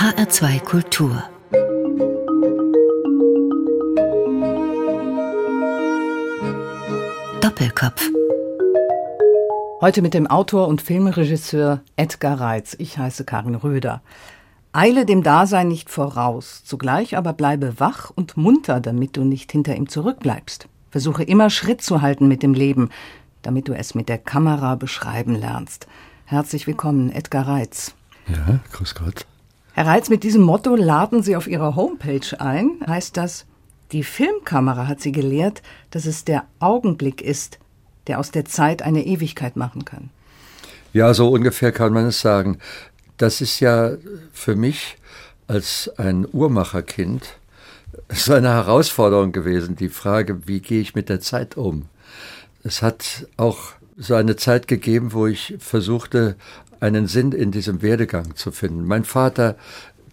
HR2 Kultur Doppelkopf Heute mit dem Autor und Filmregisseur Edgar Reitz. Ich heiße Karin Röder. Eile dem Dasein nicht voraus, zugleich aber bleibe wach und munter, damit du nicht hinter ihm zurückbleibst. Versuche immer Schritt zu halten mit dem Leben, damit du es mit der Kamera beschreiben lernst. Herzlich willkommen, Edgar Reitz. Ja, grüß Gott. Herr Reitz, mit diesem Motto laden Sie auf Ihrer Homepage ein. Heißt das, die Filmkamera hat Sie gelehrt, dass es der Augenblick ist, der aus der Zeit eine Ewigkeit machen kann. Ja, so ungefähr kann man es sagen. Das ist ja für mich als ein Uhrmacherkind so eine Herausforderung gewesen, die Frage, wie gehe ich mit der Zeit um? Es hat auch so eine Zeit gegeben, wo ich versuchte, einen Sinn in diesem Werdegang zu finden. Mein Vater,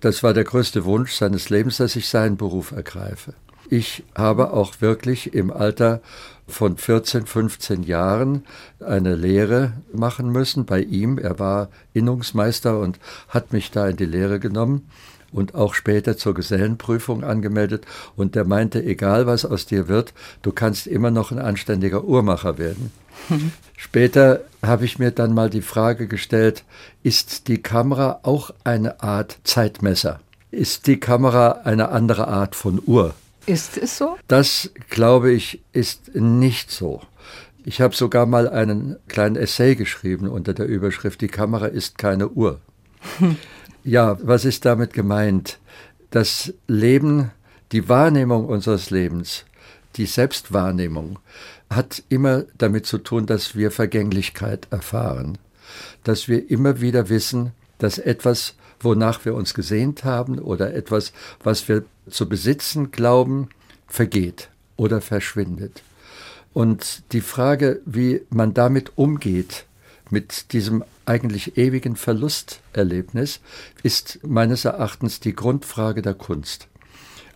das war der größte Wunsch seines Lebens, dass ich seinen Beruf ergreife. Ich habe auch wirklich im Alter von 14, 15 Jahren eine Lehre machen müssen bei ihm. Er war Innungsmeister und hat mich da in die Lehre genommen und auch später zur Gesellenprüfung angemeldet. Und der meinte, egal was aus dir wird, du kannst immer noch ein anständiger Uhrmacher werden. Später habe ich mir dann mal die Frage gestellt, ist die Kamera auch eine Art Zeitmesser? Ist die Kamera eine andere Art von Uhr? Ist es so? Das, glaube ich, ist nicht so. Ich habe sogar mal einen kleinen Essay geschrieben unter der Überschrift Die Kamera ist keine Uhr. Ja, was ist damit gemeint? Das Leben, die Wahrnehmung unseres Lebens, die Selbstwahrnehmung hat immer damit zu tun, dass wir Vergänglichkeit erfahren, dass wir immer wieder wissen, dass etwas, wonach wir uns gesehnt haben oder etwas, was wir zu besitzen glauben, vergeht oder verschwindet. Und die Frage, wie man damit umgeht, mit diesem eigentlich ewigen Verlusterlebnis, ist meines Erachtens die Grundfrage der Kunst.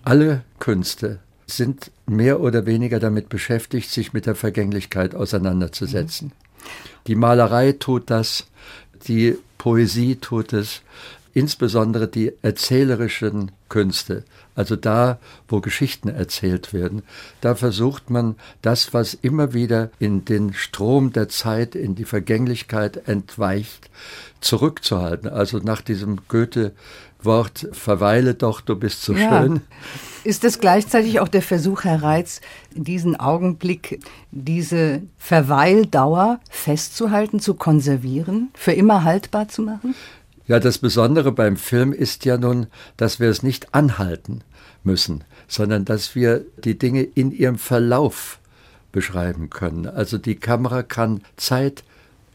Alle Künste sind mehr oder weniger damit beschäftigt, sich mit der Vergänglichkeit auseinanderzusetzen. Mhm. Die Malerei tut das, die Poesie tut es, insbesondere die erzählerischen Künste, also da, wo Geschichten erzählt werden, da versucht man das, was immer wieder in den Strom der Zeit, in die Vergänglichkeit entweicht, zurückzuhalten. Also nach diesem Goethe Wort verweile doch, du bist so ja. schön. Ist das gleichzeitig auch der Versuch, Herr Reitz, diesen Augenblick, diese Verweildauer festzuhalten, zu konservieren, für immer haltbar zu machen? Ja, das Besondere beim Film ist ja nun, dass wir es nicht anhalten müssen, sondern dass wir die Dinge in ihrem Verlauf beschreiben können. Also die Kamera kann Zeit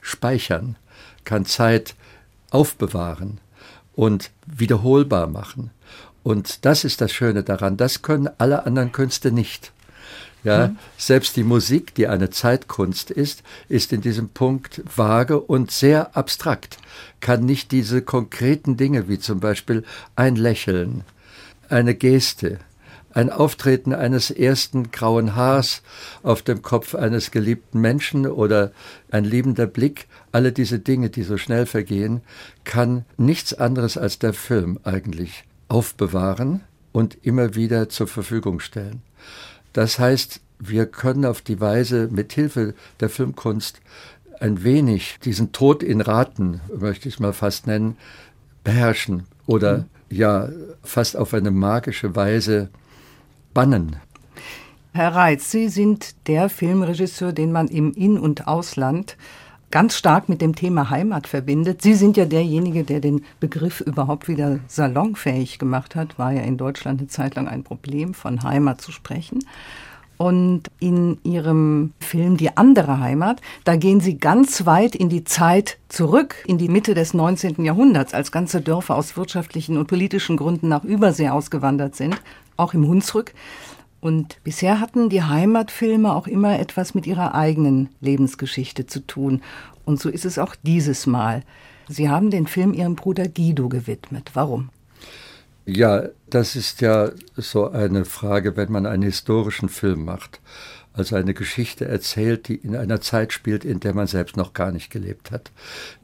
speichern, kann Zeit aufbewahren und wiederholbar machen. Und das ist das Schöne daran. Das können alle anderen Künste nicht. Ja, mhm. selbst die Musik, die eine Zeitkunst ist, ist in diesem Punkt vage und sehr abstrakt, kann nicht diese konkreten Dinge wie zum Beispiel ein Lächeln, eine Geste, ein Auftreten eines ersten grauen Haars auf dem Kopf eines geliebten Menschen oder ein liebender Blick, alle diese Dinge, die so schnell vergehen, kann nichts anderes als der Film eigentlich aufbewahren und immer wieder zur Verfügung stellen. Das heißt, wir können auf die Weise mit Hilfe der Filmkunst ein wenig diesen Tod in Raten, möchte ich es mal fast nennen, beherrschen oder mhm. ja fast auf eine magische Weise bannen. Herr Reitz, Sie sind der Filmregisseur, den man im In- und Ausland ganz stark mit dem Thema Heimat verbindet. Sie sind ja derjenige, der den Begriff überhaupt wieder salonfähig gemacht hat. War ja in Deutschland eine Zeit lang ein Problem, von Heimat zu sprechen. Und in Ihrem Film Die andere Heimat, da gehen Sie ganz weit in die Zeit zurück, in die Mitte des 19. Jahrhunderts, als ganze Dörfer aus wirtschaftlichen und politischen Gründen nach Übersee ausgewandert sind, auch im Hunsrück. Und bisher hatten die Heimatfilme auch immer etwas mit ihrer eigenen Lebensgeschichte zu tun. Und so ist es auch dieses Mal. Sie haben den Film Ihrem Bruder Guido gewidmet. Warum? Ja, das ist ja so eine Frage, wenn man einen historischen Film macht. also eine Geschichte erzählt, die in einer Zeit spielt, in der man selbst noch gar nicht gelebt hat,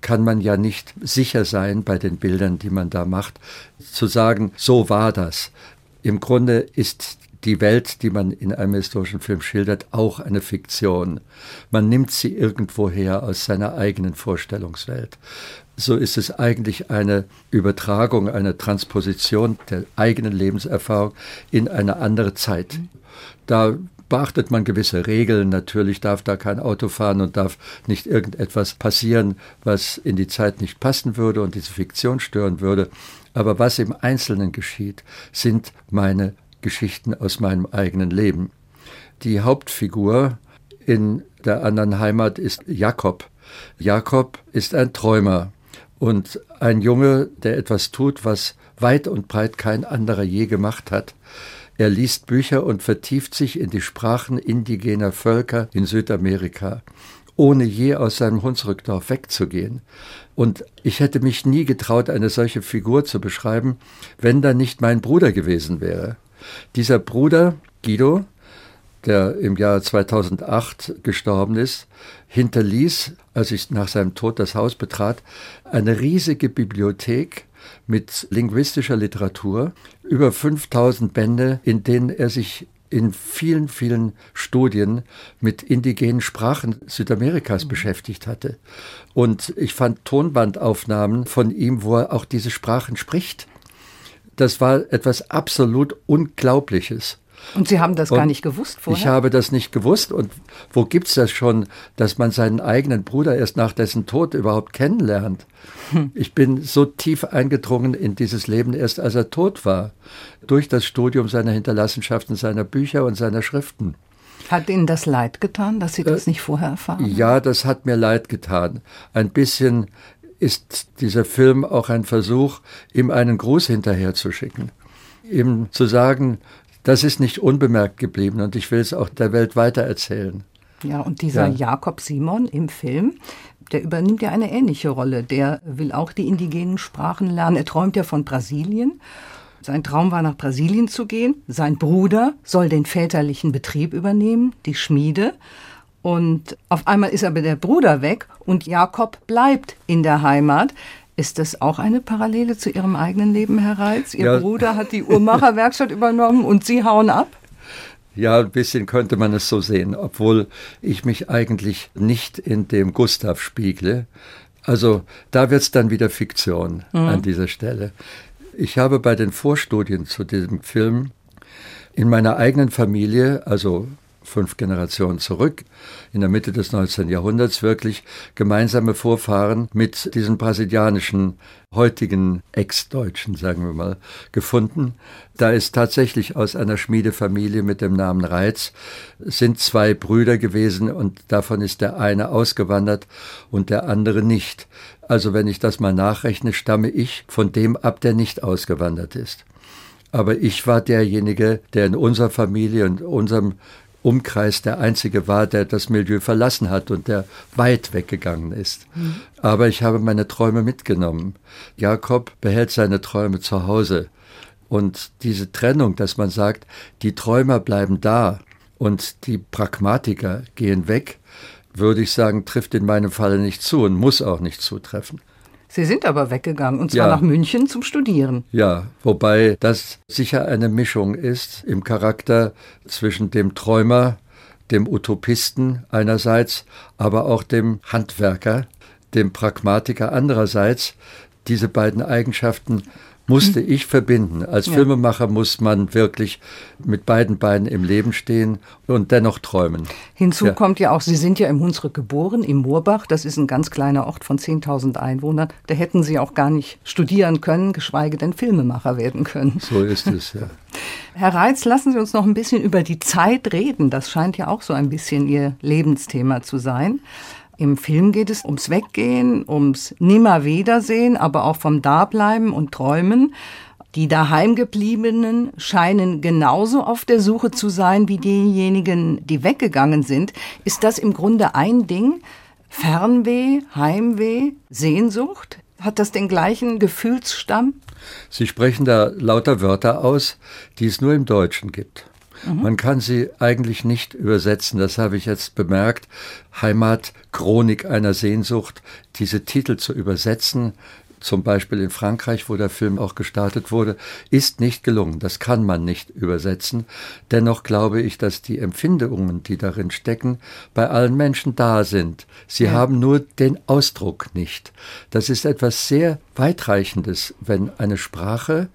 kann man ja nicht sicher sein bei den Bildern, die man da macht, zu sagen, so war das. Im Grunde ist die Welt, die man in einem historischen Film schildert, auch eine Fiktion. Man nimmt sie irgendwoher aus seiner eigenen Vorstellungswelt. So ist es eigentlich eine Übertragung, eine Transposition der eigenen Lebenserfahrung in eine andere Zeit. Da beachtet man gewisse Regeln. Natürlich darf da kein Auto fahren und darf nicht irgendetwas passieren, was in die Zeit nicht passen würde und diese Fiktion stören würde. Aber was im Einzelnen geschieht, sind meine Geschichten aus meinem eigenen Leben. Die Hauptfigur in der anderen Heimat ist Jakob. Jakob ist ein Träumer und ein Junge, der etwas tut, was weit und breit kein anderer je gemacht hat. Er liest Bücher und vertieft sich in die Sprachen indigener Völker in Südamerika, ohne je aus seinem Hunsrückdorf wegzugehen. Und ich hätte mich nie getraut, eine solche Figur zu beschreiben, wenn da nicht mein Bruder gewesen wäre. Dieser Bruder, Guido, der im Jahr 2008 gestorben ist, hinterließ, als ich nach seinem Tod das Haus betrat, eine riesige Bibliothek mit linguistischer Literatur, über 5000 Bände, in denen er sich in vielen, vielen Studien mit indigenen Sprachen Südamerikas mhm. beschäftigt hatte. Und ich fand Tonbandaufnahmen von ihm, wo er auch diese Sprachen spricht das war etwas absolut Unglaubliches. Und Sie haben das und gar nicht gewusst vorher? Ich habe das nicht gewusst. Und wo gibt es das schon, dass man seinen eigenen Bruder erst nach dessen Tod überhaupt kennenlernt? Hm. Ich bin so tief eingedrungen in dieses Leben erst als er tot war. Durch das Studium seiner Hinterlassenschaften, seiner Bücher und seiner Schriften. Hat Ihnen das leid getan, dass Sie das äh, nicht vorher erfahren? Ja, das hat mir leid getan. Ein bisschen ist dieser Film auch ein Versuch, ihm einen Gruß hinterherzuschicken. Ihm zu sagen, das ist nicht unbemerkt geblieben und ich will es auch der Welt weitererzählen. Ja, und dieser ja. Jakob Simon im Film, der übernimmt ja eine ähnliche Rolle. Der will auch die indigenen Sprachen lernen. Er träumt ja von Brasilien. Sein Traum war, nach Brasilien zu gehen. Sein Bruder soll den väterlichen Betrieb übernehmen, die Schmiede. Und auf einmal ist aber der Bruder weg und Jakob bleibt in der Heimat. Ist das auch eine Parallele zu Ihrem eigenen Leben, Herr Reitz? Ihr ja. Bruder hat die Uhrmacherwerkstatt übernommen und Sie hauen ab? Ja, ein bisschen könnte man es so sehen, obwohl ich mich eigentlich nicht in dem Gustav spiegle. Also da wird es dann wieder Fiktion mhm. an dieser Stelle. Ich habe bei den Vorstudien zu diesem Film in meiner eigenen Familie, also fünf Generationen zurück, in der Mitte des 19. Jahrhunderts wirklich gemeinsame Vorfahren mit diesen brasilianischen heutigen Ex-Deutschen, sagen wir mal, gefunden. Da ist tatsächlich aus einer Schmiedefamilie mit dem Namen Reitz sind zwei Brüder gewesen und davon ist der eine ausgewandert und der andere nicht. Also wenn ich das mal nachrechne, stamme ich von dem ab, der nicht ausgewandert ist. Aber ich war derjenige, der in unserer Familie und unserem Umkreis der einzige war, der das Milieu verlassen hat und der weit weggegangen ist. Mhm. Aber ich habe meine Träume mitgenommen. Jakob behält seine Träume zu Hause. Und diese Trennung, dass man sagt, die Träumer bleiben da und die Pragmatiker gehen weg, würde ich sagen, trifft in meinem Falle nicht zu und muss auch nicht zutreffen. Sie sind aber weggegangen, und zwar ja. nach München zum Studieren. Ja, wobei das sicher eine Mischung ist im Charakter zwischen dem Träumer, dem Utopisten einerseits, aber auch dem Handwerker, dem Pragmatiker andererseits. Diese beiden Eigenschaften musste ich verbinden. Als ja. Filmemacher muss man wirklich mit beiden Beinen im Leben stehen und dennoch träumen. Hinzu ja. kommt ja auch, Sie sind ja im Hunsrück geboren, im Moorbach. Das ist ein ganz kleiner Ort von 10.000 Einwohnern. Da hätten Sie auch gar nicht studieren können, geschweige denn Filmemacher werden können. So ist es, ja. Herr Reitz, lassen Sie uns noch ein bisschen über die Zeit reden. Das scheint ja auch so ein bisschen Ihr Lebensthema zu sein. Im Film geht es ums Weggehen, ums Nimmerwiedersehen, aber auch vom Dableiben und Träumen. Die daheimgebliebenen scheinen genauso auf der Suche zu sein wie diejenigen, die weggegangen sind. Ist das im Grunde ein Ding? Fernweh, Heimweh, Sehnsucht? Hat das den gleichen Gefühlsstamm? Sie sprechen da lauter Wörter aus, die es nur im Deutschen gibt. Mhm. Man kann sie eigentlich nicht übersetzen, das habe ich jetzt bemerkt. Heimat, Chronik einer Sehnsucht, diese Titel zu übersetzen, zum Beispiel in Frankreich, wo der Film auch gestartet wurde, ist nicht gelungen. Das kann man nicht übersetzen. Dennoch glaube ich, dass die Empfindungen, die darin stecken, bei allen Menschen da sind. Sie ja. haben nur den Ausdruck nicht. Das ist etwas sehr weitreichendes, wenn eine Sprache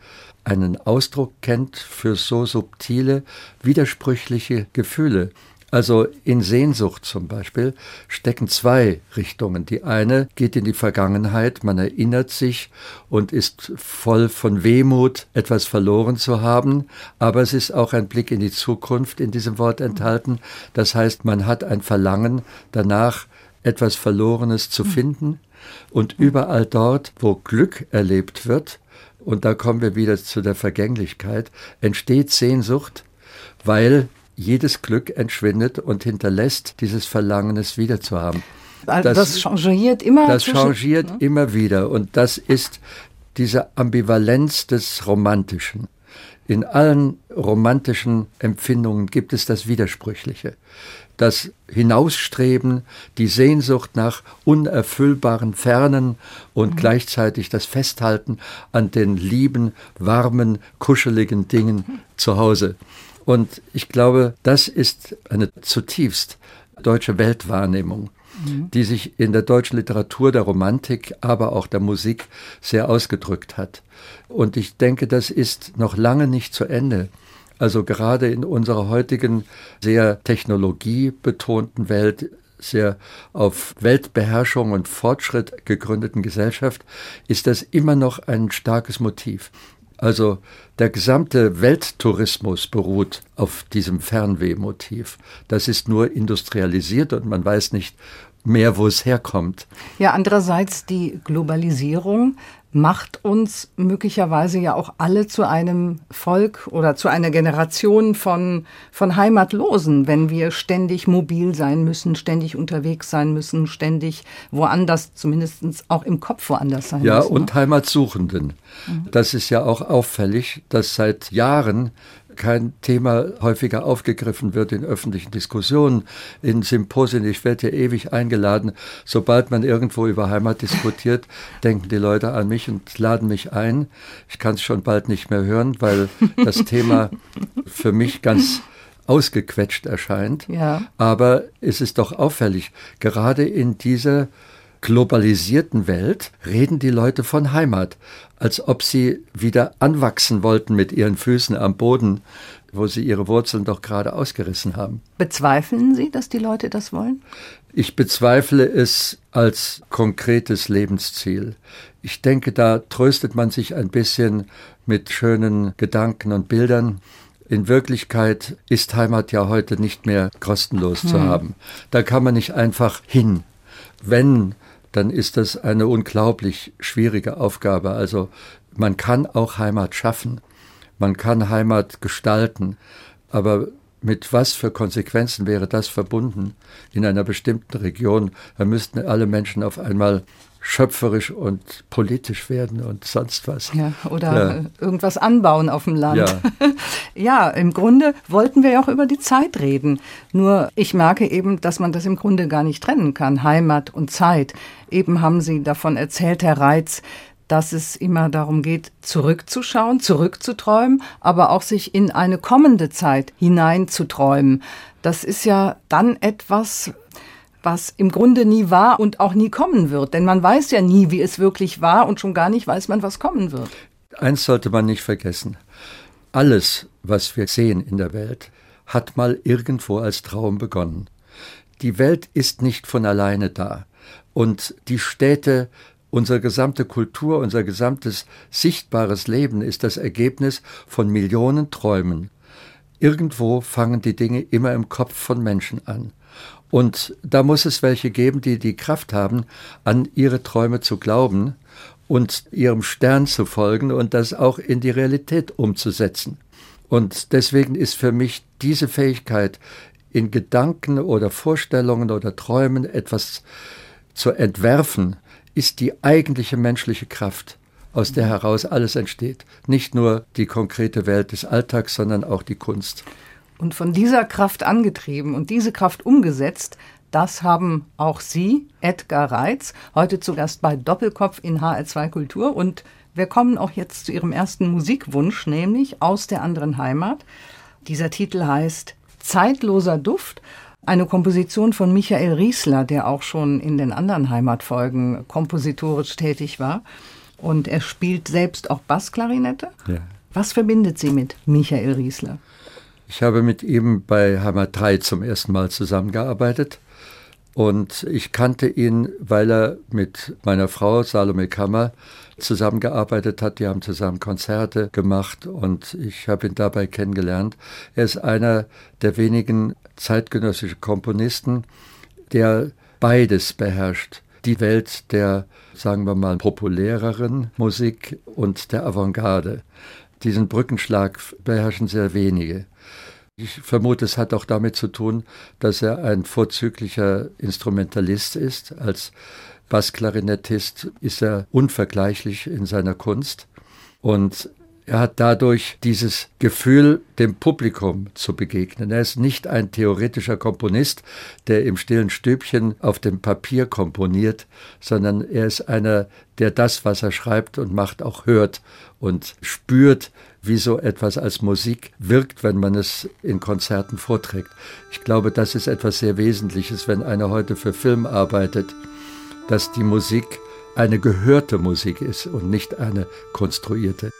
einen Ausdruck kennt für so subtile, widersprüchliche Gefühle. Also in Sehnsucht zum Beispiel stecken zwei Richtungen. Die eine geht in die Vergangenheit, man erinnert sich und ist voll von Wehmut, etwas verloren zu haben, aber es ist auch ein Blick in die Zukunft in diesem Wort enthalten. Das heißt, man hat ein Verlangen danach, etwas Verlorenes zu finden und überall dort, wo Glück erlebt wird, und da kommen wir wieder zu der Vergänglichkeit, entsteht Sehnsucht, weil jedes Glück entschwindet und hinterlässt dieses Verlangen, es wiederzuhaben. Also das, das changiert immer. Das changiert ne? immer wieder. Und das ist diese Ambivalenz des Romantischen. In allen romantischen Empfindungen gibt es das Widersprüchliche. Das Hinausstreben, die Sehnsucht nach unerfüllbaren Fernen und mhm. gleichzeitig das Festhalten an den lieben, warmen, kuscheligen Dingen zu Hause. Und ich glaube, das ist eine zutiefst deutsche Weltwahrnehmung, mhm. die sich in der deutschen Literatur, der Romantik, aber auch der Musik sehr ausgedrückt hat. Und ich denke, das ist noch lange nicht zu Ende. Also gerade in unserer heutigen sehr technologiebetonten Welt sehr auf Weltbeherrschung und Fortschritt gegründeten Gesellschaft ist das immer noch ein starkes Motiv. Also der gesamte Welttourismus beruht auf diesem Fernwehmotiv. Das ist nur industrialisiert und man weiß nicht mehr, wo es herkommt. Ja, andererseits die Globalisierung macht uns möglicherweise ja auch alle zu einem Volk oder zu einer Generation von, von Heimatlosen, wenn wir ständig mobil sein müssen, ständig unterwegs sein müssen, ständig woanders, zumindest auch im Kopf woanders sein ja, müssen. Ja, und ne? Heimatsuchenden. Mhm. Das ist ja auch auffällig, dass seit Jahren kein Thema häufiger aufgegriffen wird in öffentlichen Diskussionen, in Symposien. Ich werde ja ewig eingeladen. Sobald man irgendwo über Heimat diskutiert, denken die Leute an mich und laden mich ein. Ich kann es schon bald nicht mehr hören, weil das Thema für mich ganz ausgequetscht erscheint. Ja. Aber es ist doch auffällig, gerade in dieser globalisierten Welt reden die Leute von Heimat, als ob sie wieder anwachsen wollten mit ihren Füßen am Boden, wo sie ihre Wurzeln doch gerade ausgerissen haben. Bezweifeln Sie, dass die Leute das wollen? Ich bezweifle es als konkretes Lebensziel. Ich denke, da tröstet man sich ein bisschen mit schönen Gedanken und Bildern. In Wirklichkeit ist Heimat ja heute nicht mehr kostenlos hm. zu haben. Da kann man nicht einfach hin. Wenn dann ist das eine unglaublich schwierige Aufgabe. Also man kann auch Heimat schaffen, man kann Heimat gestalten, aber mit was für Konsequenzen wäre das verbunden in einer bestimmten Region? Da müssten alle Menschen auf einmal schöpferisch und politisch werden und sonst was. Ja, oder ja. irgendwas anbauen auf dem Land. Ja. ja, im Grunde wollten wir ja auch über die Zeit reden. Nur ich merke eben, dass man das im Grunde gar nicht trennen kann, Heimat und Zeit. Eben haben Sie davon erzählt, Herr Reitz, dass es immer darum geht, zurückzuschauen, zurückzuträumen, aber auch sich in eine kommende Zeit hineinzuträumen. Das ist ja dann etwas, was im Grunde nie war und auch nie kommen wird. Denn man weiß ja nie, wie es wirklich war und schon gar nicht weiß man, was kommen wird. Eins sollte man nicht vergessen. Alles, was wir sehen in der Welt, hat mal irgendwo als Traum begonnen. Die Welt ist nicht von alleine da. Und die Städte, unsere gesamte Kultur, unser gesamtes sichtbares Leben ist das Ergebnis von Millionen Träumen. Irgendwo fangen die Dinge immer im Kopf von Menschen an. Und da muss es welche geben, die die Kraft haben, an ihre Träume zu glauben und ihrem Stern zu folgen und das auch in die Realität umzusetzen. Und deswegen ist für mich diese Fähigkeit, in Gedanken oder Vorstellungen oder Träumen etwas zu entwerfen, ist die eigentliche menschliche Kraft, aus der heraus alles entsteht. Nicht nur die konkrete Welt des Alltags, sondern auch die Kunst. Und von dieser Kraft angetrieben und diese Kraft umgesetzt, das haben auch Sie, Edgar Reitz, heute zu Gast bei Doppelkopf in HR2 Kultur. Und wir kommen auch jetzt zu Ihrem ersten Musikwunsch, nämlich aus der anderen Heimat. Dieser Titel heißt Zeitloser Duft, eine Komposition von Michael Riesler, der auch schon in den anderen Heimatfolgen kompositorisch tätig war. Und er spielt selbst auch Bassklarinette. Ja. Was verbindet Sie mit Michael Riesler? Ich habe mit ihm bei Heimat 3 zum ersten Mal zusammengearbeitet. Und ich kannte ihn, weil er mit meiner Frau Salome Kammer zusammengearbeitet hat. Die haben zusammen Konzerte gemacht und ich habe ihn dabei kennengelernt. Er ist einer der wenigen zeitgenössischen Komponisten, der beides beherrscht. Die Welt der, sagen wir mal, populäreren Musik und der Avantgarde. Diesen Brückenschlag beherrschen sehr wenige. Ich vermute, es hat auch damit zu tun, dass er ein vorzüglicher Instrumentalist ist. Als Bassklarinettist ist er unvergleichlich in seiner Kunst. Und er hat dadurch dieses Gefühl, dem Publikum zu begegnen. Er ist nicht ein theoretischer Komponist, der im stillen Stübchen auf dem Papier komponiert, sondern er ist einer, der das, was er schreibt und macht, auch hört und spürt, wie so etwas als Musik wirkt, wenn man es in Konzerten vorträgt. Ich glaube, das ist etwas sehr Wesentliches, wenn einer heute für Film arbeitet, dass die Musik eine gehörte Musik ist und nicht eine konstruierte.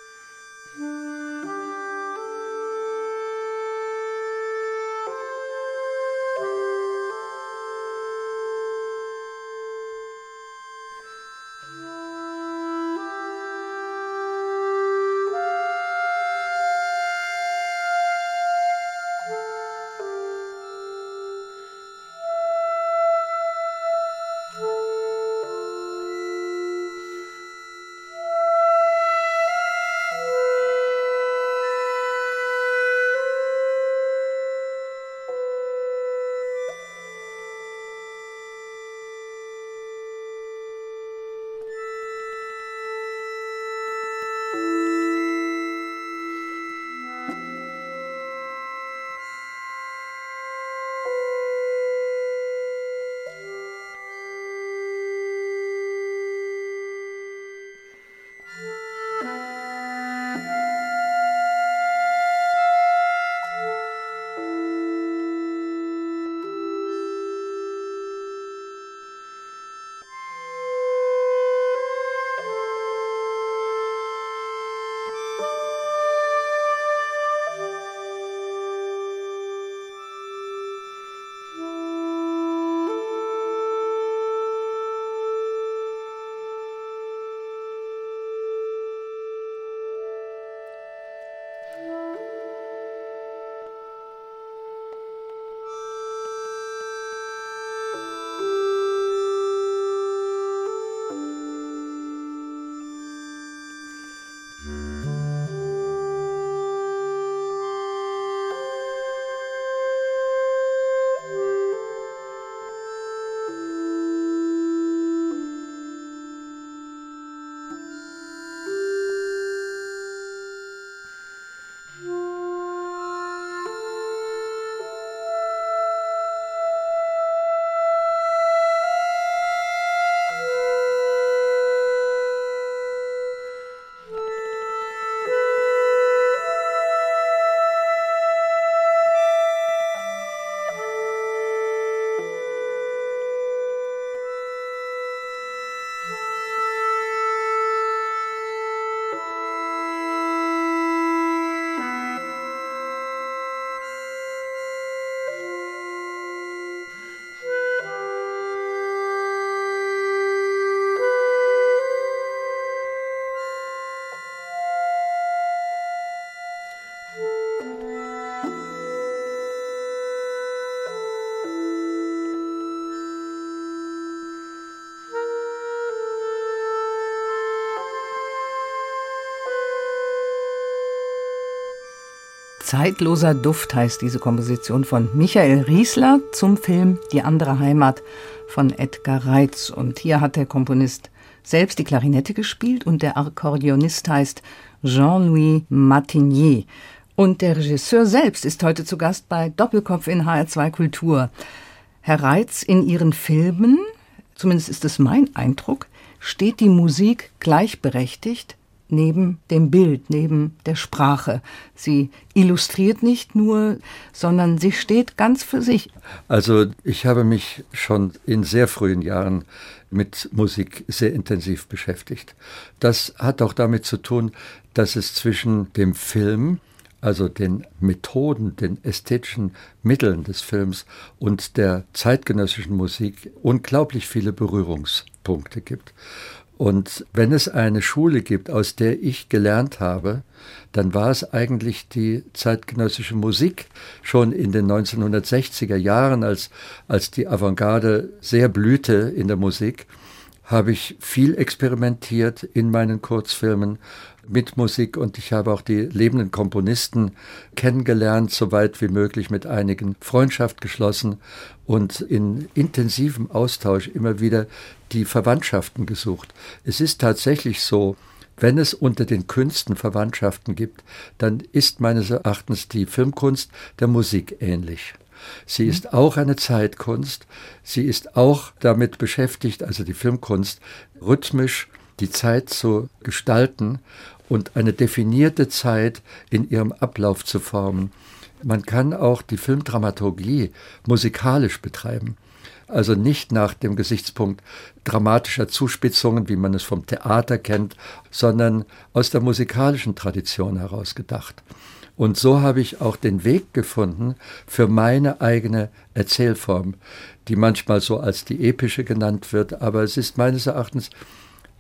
Zeitloser Duft heißt diese Komposition von Michael Riesler zum Film Die andere Heimat von Edgar Reitz. Und hier hat der Komponist selbst die Klarinette gespielt und der Akkordeonist heißt Jean-Louis Martinier. Und der Regisseur selbst ist heute zu Gast bei Doppelkopf in HR2 Kultur. Herr Reitz, in Ihren Filmen, zumindest ist es mein Eindruck, steht die Musik gleichberechtigt neben dem Bild, neben der Sprache. Sie illustriert nicht nur, sondern sie steht ganz für sich. Also ich habe mich schon in sehr frühen Jahren mit Musik sehr intensiv beschäftigt. Das hat auch damit zu tun, dass es zwischen dem Film, also den Methoden, den ästhetischen Mitteln des Films und der zeitgenössischen Musik unglaublich viele Berührungspunkte gibt. Und wenn es eine Schule gibt, aus der ich gelernt habe, dann war es eigentlich die zeitgenössische Musik schon in den 1960er Jahren, als, als die Avantgarde sehr blühte in der Musik, habe ich viel experimentiert in meinen Kurzfilmen mit Musik und ich habe auch die lebenden Komponisten kennengelernt, so weit wie möglich mit einigen Freundschaft geschlossen und in intensivem Austausch immer wieder die Verwandtschaften gesucht. Es ist tatsächlich so, wenn es unter den Künsten Verwandtschaften gibt, dann ist meines Erachtens die Filmkunst der Musik ähnlich. Sie ist mhm. auch eine Zeitkunst. Sie ist auch damit beschäftigt, also die Filmkunst, rhythmisch die Zeit zu gestalten und eine definierte Zeit in ihrem Ablauf zu formen. Man kann auch die Filmdramaturgie musikalisch betreiben. Also nicht nach dem Gesichtspunkt dramatischer Zuspitzungen, wie man es vom Theater kennt, sondern aus der musikalischen Tradition heraus gedacht. Und so habe ich auch den Weg gefunden für meine eigene Erzählform, die manchmal so als die epische genannt wird, aber es ist meines Erachtens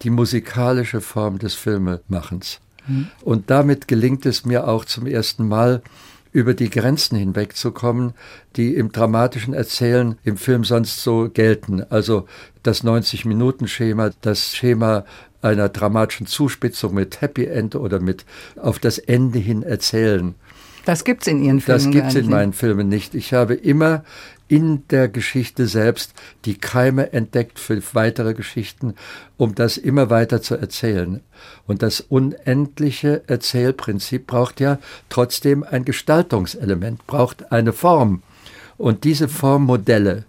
die musikalische Form des Filmemachens. Mhm. Und damit gelingt es mir auch zum ersten Mal, über die Grenzen hinwegzukommen, die im dramatischen Erzählen im Film sonst so gelten. Also das 90-Minuten-Schema, das Schema einer dramatischen Zuspitzung mit Happy End oder mit auf das Ende hin erzählen. Das gibt es in Ihren Filmen Das gibt es in meinen Filmen nicht. Ich habe immer in der Geschichte selbst die Keime entdeckt für weitere Geschichten, um das immer weiter zu erzählen. Und das unendliche Erzählprinzip braucht ja trotzdem ein Gestaltungselement, braucht eine Form. Und diese Formmodelle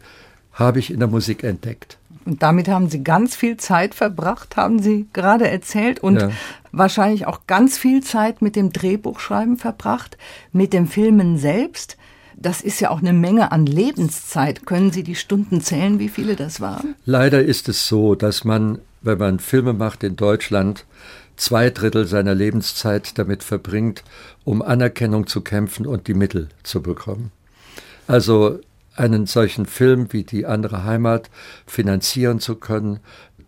habe ich in der Musik entdeckt. Und damit haben Sie ganz viel Zeit verbracht, haben Sie gerade erzählt, und ja. wahrscheinlich auch ganz viel Zeit mit dem Drehbuchschreiben verbracht, mit dem Filmen selbst. Das ist ja auch eine Menge an Lebenszeit. Können Sie die Stunden zählen, wie viele das waren? Leider ist es so, dass man, wenn man Filme macht in Deutschland, zwei Drittel seiner Lebenszeit damit verbringt, um Anerkennung zu kämpfen und die Mittel zu bekommen. Also einen solchen Film wie Die andere Heimat finanzieren zu können,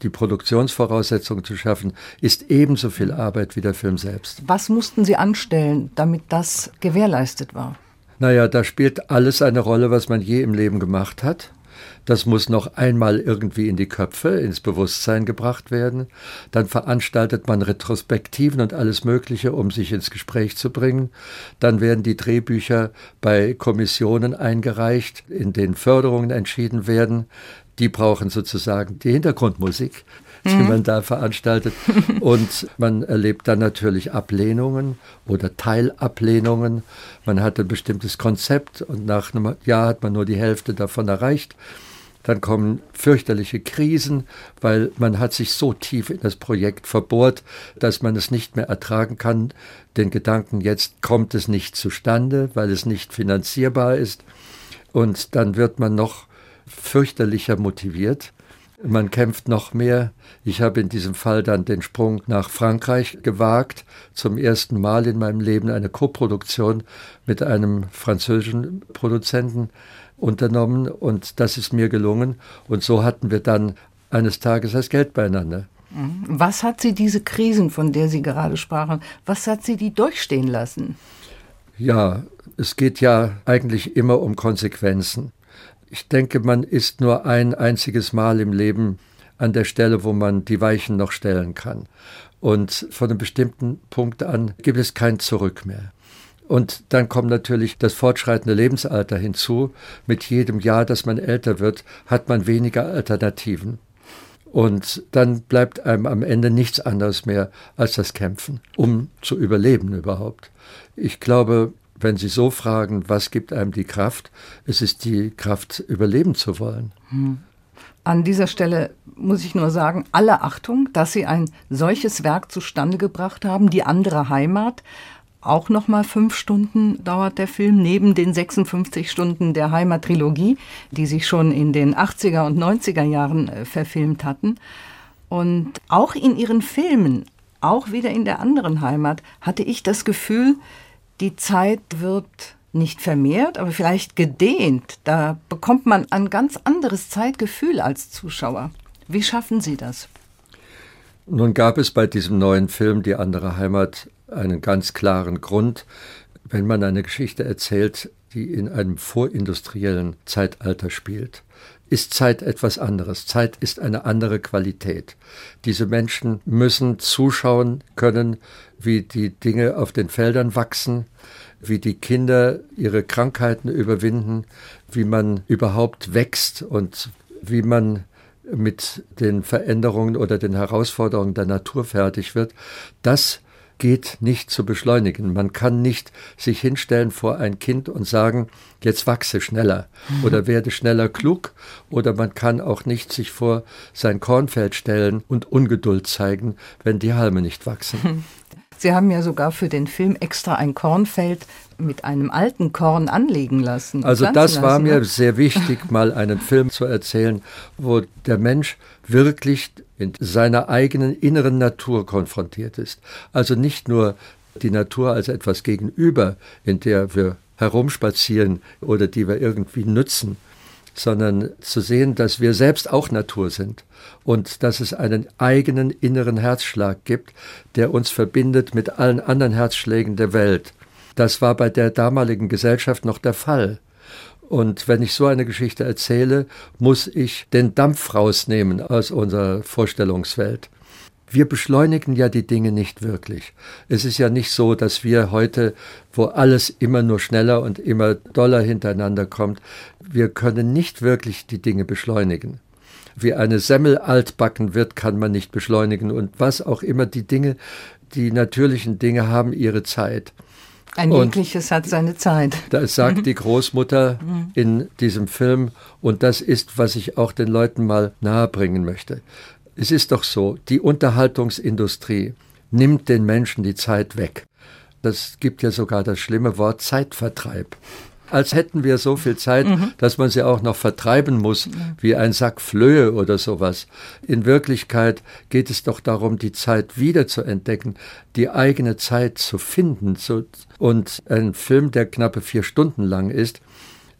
die Produktionsvoraussetzungen zu schaffen, ist ebenso viel Arbeit wie der Film selbst. Was mussten Sie anstellen, damit das gewährleistet war? Naja, da spielt alles eine Rolle, was man je im Leben gemacht hat. Das muss noch einmal irgendwie in die Köpfe, ins Bewusstsein gebracht werden. Dann veranstaltet man Retrospektiven und alles Mögliche, um sich ins Gespräch zu bringen. Dann werden die Drehbücher bei Kommissionen eingereicht, in denen Förderungen entschieden werden. Die brauchen sozusagen die Hintergrundmusik die mhm. man da veranstaltet. Und man erlebt dann natürlich Ablehnungen oder Teilablehnungen. Man hat ein bestimmtes Konzept und nach einem Jahr hat man nur die Hälfte davon erreicht. Dann kommen fürchterliche Krisen, weil man hat sich so tief in das Projekt verbohrt, dass man es nicht mehr ertragen kann. Den Gedanken, jetzt kommt es nicht zustande, weil es nicht finanzierbar ist. Und dann wird man noch fürchterlicher motiviert. Man kämpft noch mehr. Ich habe in diesem Fall dann den Sprung nach Frankreich gewagt. Zum ersten Mal in meinem Leben eine Koproduktion mit einem französischen Produzenten unternommen und das ist mir gelungen. Und so hatten wir dann eines Tages das Geld beieinander. Mhm. Was hat Sie diese Krisen, von der Sie gerade sprachen, was hat Sie die durchstehen lassen? Ja, es geht ja eigentlich immer um Konsequenzen. Ich denke, man ist nur ein einziges Mal im Leben an der Stelle, wo man die Weichen noch stellen kann. Und von einem bestimmten Punkt an gibt es kein Zurück mehr. Und dann kommt natürlich das fortschreitende Lebensalter hinzu. Mit jedem Jahr, dass man älter wird, hat man weniger Alternativen. Und dann bleibt einem am Ende nichts anderes mehr als das Kämpfen, um zu überleben überhaupt. Ich glaube, wenn Sie so fragen, was gibt einem die Kraft, es ist die Kraft, überleben zu wollen. Hm. An dieser Stelle muss ich nur sagen, alle Achtung, dass Sie ein solches Werk zustande gebracht haben, die andere Heimat. Auch noch mal fünf Stunden dauert der Film, neben den 56 Stunden der Heimat-Trilogie, die sich schon in den 80er und 90er Jahren äh, verfilmt hatten. Und auch in Ihren Filmen, auch wieder in der anderen Heimat, hatte ich das Gefühl, die Zeit wird nicht vermehrt, aber vielleicht gedehnt. Da bekommt man ein ganz anderes Zeitgefühl als Zuschauer. Wie schaffen Sie das? Nun gab es bei diesem neuen Film Die andere Heimat einen ganz klaren Grund. Wenn man eine Geschichte erzählt, die in einem vorindustriellen Zeitalter spielt, ist Zeit etwas anderes. Zeit ist eine andere Qualität. Diese Menschen müssen zuschauen können, wie die Dinge auf den Feldern wachsen, wie die Kinder ihre Krankheiten überwinden, wie man überhaupt wächst und wie man mit den Veränderungen oder den Herausforderungen der Natur fertig wird, das geht nicht zu beschleunigen. Man kann nicht sich hinstellen vor ein Kind und sagen, jetzt wachse schneller mhm. oder werde schneller klug oder man kann auch nicht sich vor sein Kornfeld stellen und Ungeduld zeigen, wenn die Halme nicht wachsen. Sie haben ja sogar für den Film extra ein Kornfeld mit einem alten Korn anlegen lassen. Also das war lassen, mir ne? sehr wichtig, mal einen Film zu erzählen, wo der Mensch wirklich in seiner eigenen inneren Natur konfrontiert ist. Also nicht nur die Natur als etwas gegenüber, in der wir herumspazieren oder die wir irgendwie nützen, sondern zu sehen, dass wir selbst auch Natur sind und dass es einen eigenen inneren Herzschlag gibt, der uns verbindet mit allen anderen Herzschlägen der Welt. Das war bei der damaligen Gesellschaft noch der Fall. Und wenn ich so eine Geschichte erzähle, muss ich den Dampf rausnehmen aus unserer Vorstellungswelt. Wir beschleunigen ja die Dinge nicht wirklich. Es ist ja nicht so, dass wir heute, wo alles immer nur schneller und immer doller hintereinander kommt, wir können nicht wirklich die Dinge beschleunigen. Wie eine Semmel altbacken wird, kann man nicht beschleunigen. Und was auch immer die Dinge, die natürlichen Dinge haben ihre Zeit. Ein jegliches hat seine Zeit. Das sagt die Großmutter in diesem Film und das ist, was ich auch den Leuten mal nahebringen möchte. Es ist doch so, die Unterhaltungsindustrie nimmt den Menschen die Zeit weg. Das gibt ja sogar das schlimme Wort Zeitvertreib. Als hätten wir so viel Zeit, mhm. dass man sie auch noch vertreiben muss, wie ein Sack Flöhe oder sowas. In Wirklichkeit geht es doch darum, die Zeit wieder zu entdecken, die eigene Zeit zu finden. Und ein Film, der knappe vier Stunden lang ist,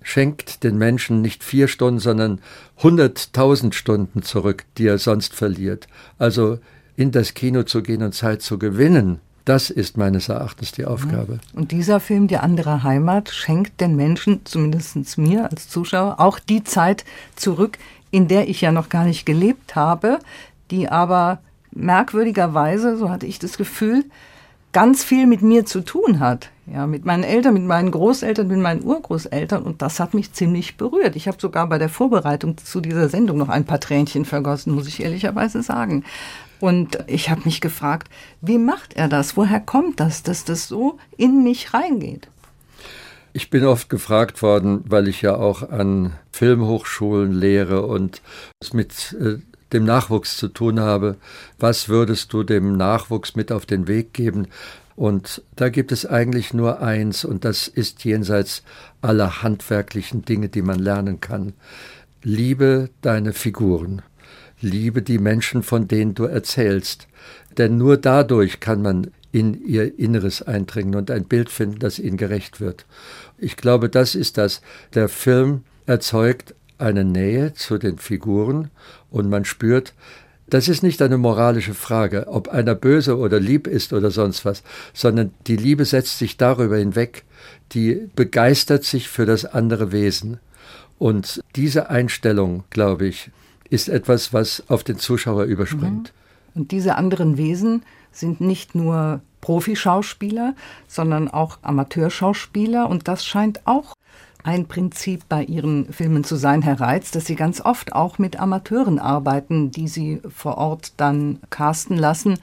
schenkt den Menschen nicht vier Stunden, sondern hunderttausend Stunden zurück, die er sonst verliert. Also in das Kino zu gehen und Zeit zu gewinnen, das ist meines Erachtens die Aufgabe. Und dieser Film, Die andere Heimat, schenkt den Menschen, zumindest mir als Zuschauer, auch die Zeit zurück, in der ich ja noch gar nicht gelebt habe, die aber merkwürdigerweise, so hatte ich das Gefühl, ganz viel mit mir zu tun hat. Ja, mit meinen Eltern, mit meinen Großeltern, mit meinen Urgroßeltern. Und das hat mich ziemlich berührt. Ich habe sogar bei der Vorbereitung zu dieser Sendung noch ein paar Tränchen vergossen, muss ich ehrlicherweise sagen. Und ich habe mich gefragt, wie macht er das? Woher kommt das, dass das so in mich reingeht? Ich bin oft gefragt worden, weil ich ja auch an Filmhochschulen lehre und es mit äh, dem Nachwuchs zu tun habe. Was würdest du dem Nachwuchs mit auf den Weg geben? Und da gibt es eigentlich nur eins, und das ist jenseits aller handwerklichen Dinge, die man lernen kann. Liebe deine Figuren. Liebe die Menschen, von denen du erzählst. Denn nur dadurch kann man in ihr Inneres eindringen und ein Bild finden, das ihnen gerecht wird. Ich glaube, das ist das. Der Film erzeugt eine Nähe zu den Figuren und man spürt, das ist nicht eine moralische Frage, ob einer böse oder lieb ist oder sonst was, sondern die Liebe setzt sich darüber hinweg, die begeistert sich für das andere Wesen. Und diese Einstellung, glaube ich, ist etwas, was auf den Zuschauer überspringt. Mhm. Und diese anderen Wesen sind nicht nur Profischauspieler, sondern auch Amateurschauspieler. Und das scheint auch ein Prinzip bei Ihren Filmen zu sein, Herr Reitz, dass Sie ganz oft auch mit Amateuren arbeiten, die Sie vor Ort dann casten lassen,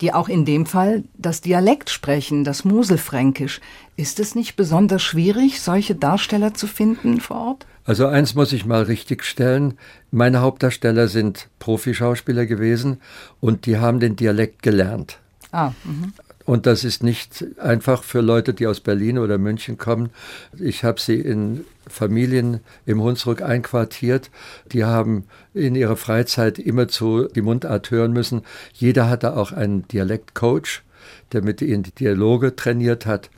die auch in dem Fall das Dialekt sprechen, das Moselfränkisch. Ist es nicht besonders schwierig, solche Darsteller zu finden vor Ort? Also eins muss ich mal richtig stellen. Meine Hauptdarsteller sind Profischauspieler gewesen und die haben den Dialekt gelernt. Ah, mh. Und das ist nicht einfach für Leute, die aus Berlin oder München kommen. Ich habe sie in Familien im Hunsrück einquartiert. Die haben in ihrer Freizeit immerzu die Mundart hören müssen. Jeder hatte auch einen Dialektcoach, der mit ihnen die Dialoge trainiert hat.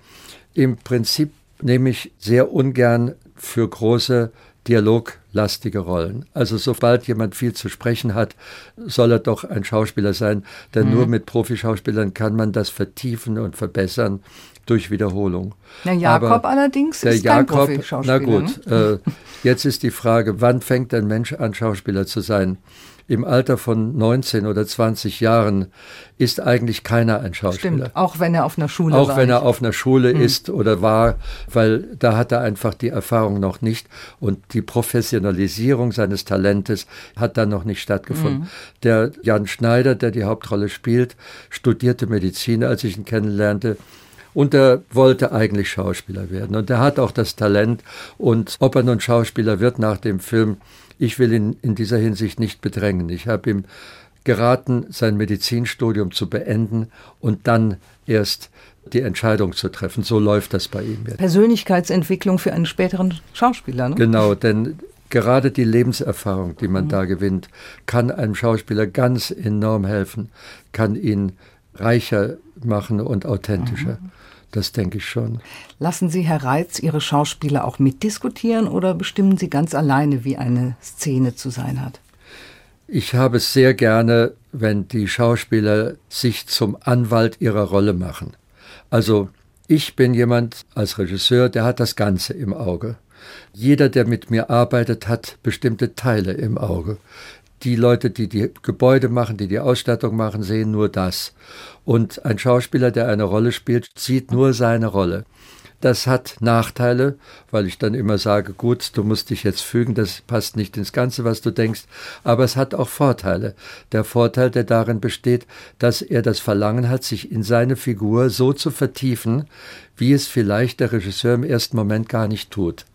Im Prinzip nehme ich sehr ungern für große dialoglastige Rollen. Also sobald jemand viel zu sprechen hat, soll er doch ein Schauspieler sein, denn mhm. nur mit Profischauspielern kann man das vertiefen und verbessern durch Wiederholung. Der Jakob Aber allerdings der ist Jakob, kein Profischauspieler. Na gut, ne? äh, jetzt ist die Frage, wann fängt ein Mensch an, Schauspieler zu sein? im Alter von 19 oder 20 Jahren ist eigentlich keiner ein Schauspieler. Stimmt, auch wenn er auf einer Schule auch war. Auch wenn er auf einer Schule mhm. ist oder war, weil da hat er einfach die Erfahrung noch nicht und die Professionalisierung seines Talentes hat dann noch nicht stattgefunden. Mhm. Der Jan Schneider, der die Hauptrolle spielt, studierte Medizin, als ich ihn kennenlernte. Und er wollte eigentlich Schauspieler werden. Und er hat auch das Talent. Und ob er nun Schauspieler wird nach dem Film, ich will ihn in dieser Hinsicht nicht bedrängen. Ich habe ihm geraten, sein Medizinstudium zu beenden und dann erst die Entscheidung zu treffen. So läuft das bei ihm jetzt. Persönlichkeitsentwicklung für einen späteren Schauspieler, ne? Genau, denn gerade die Lebenserfahrung, die man mhm. da gewinnt, kann einem Schauspieler ganz enorm helfen, kann ihn reicher machen und authentischer. Mhm. Das denke ich schon. Lassen Sie, Herr Reitz, Ihre Schauspieler auch mitdiskutieren oder bestimmen Sie ganz alleine, wie eine Szene zu sein hat? Ich habe es sehr gerne, wenn die Schauspieler sich zum Anwalt ihrer Rolle machen. Also ich bin jemand als Regisseur, der hat das Ganze im Auge. Jeder, der mit mir arbeitet, hat bestimmte Teile im Auge. Die Leute, die die Gebäude machen, die die Ausstattung machen, sehen nur das. Und ein Schauspieler, der eine Rolle spielt, sieht nur seine Rolle. Das hat Nachteile, weil ich dann immer sage, gut, du musst dich jetzt fügen, das passt nicht ins Ganze, was du denkst, aber es hat auch Vorteile. Der Vorteil, der darin besteht, dass er das Verlangen hat, sich in seine Figur so zu vertiefen, wie es vielleicht der Regisseur im ersten Moment gar nicht tut.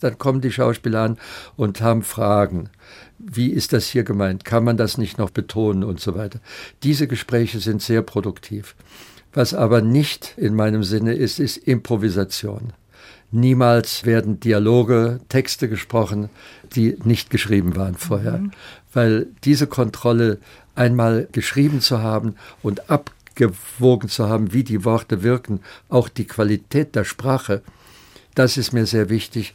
Dann kommen die Schauspieler an und haben Fragen wie ist das hier gemeint? Kann man das nicht noch betonen und so weiter? Diese Gespräche sind sehr produktiv. Was aber nicht in meinem Sinne ist, ist Improvisation. Niemals werden Dialoge, Texte gesprochen, die nicht geschrieben waren vorher. Mhm. Weil diese Kontrolle einmal geschrieben zu haben und abgewogen zu haben, wie die Worte wirken, auch die Qualität der Sprache, das ist mir sehr wichtig,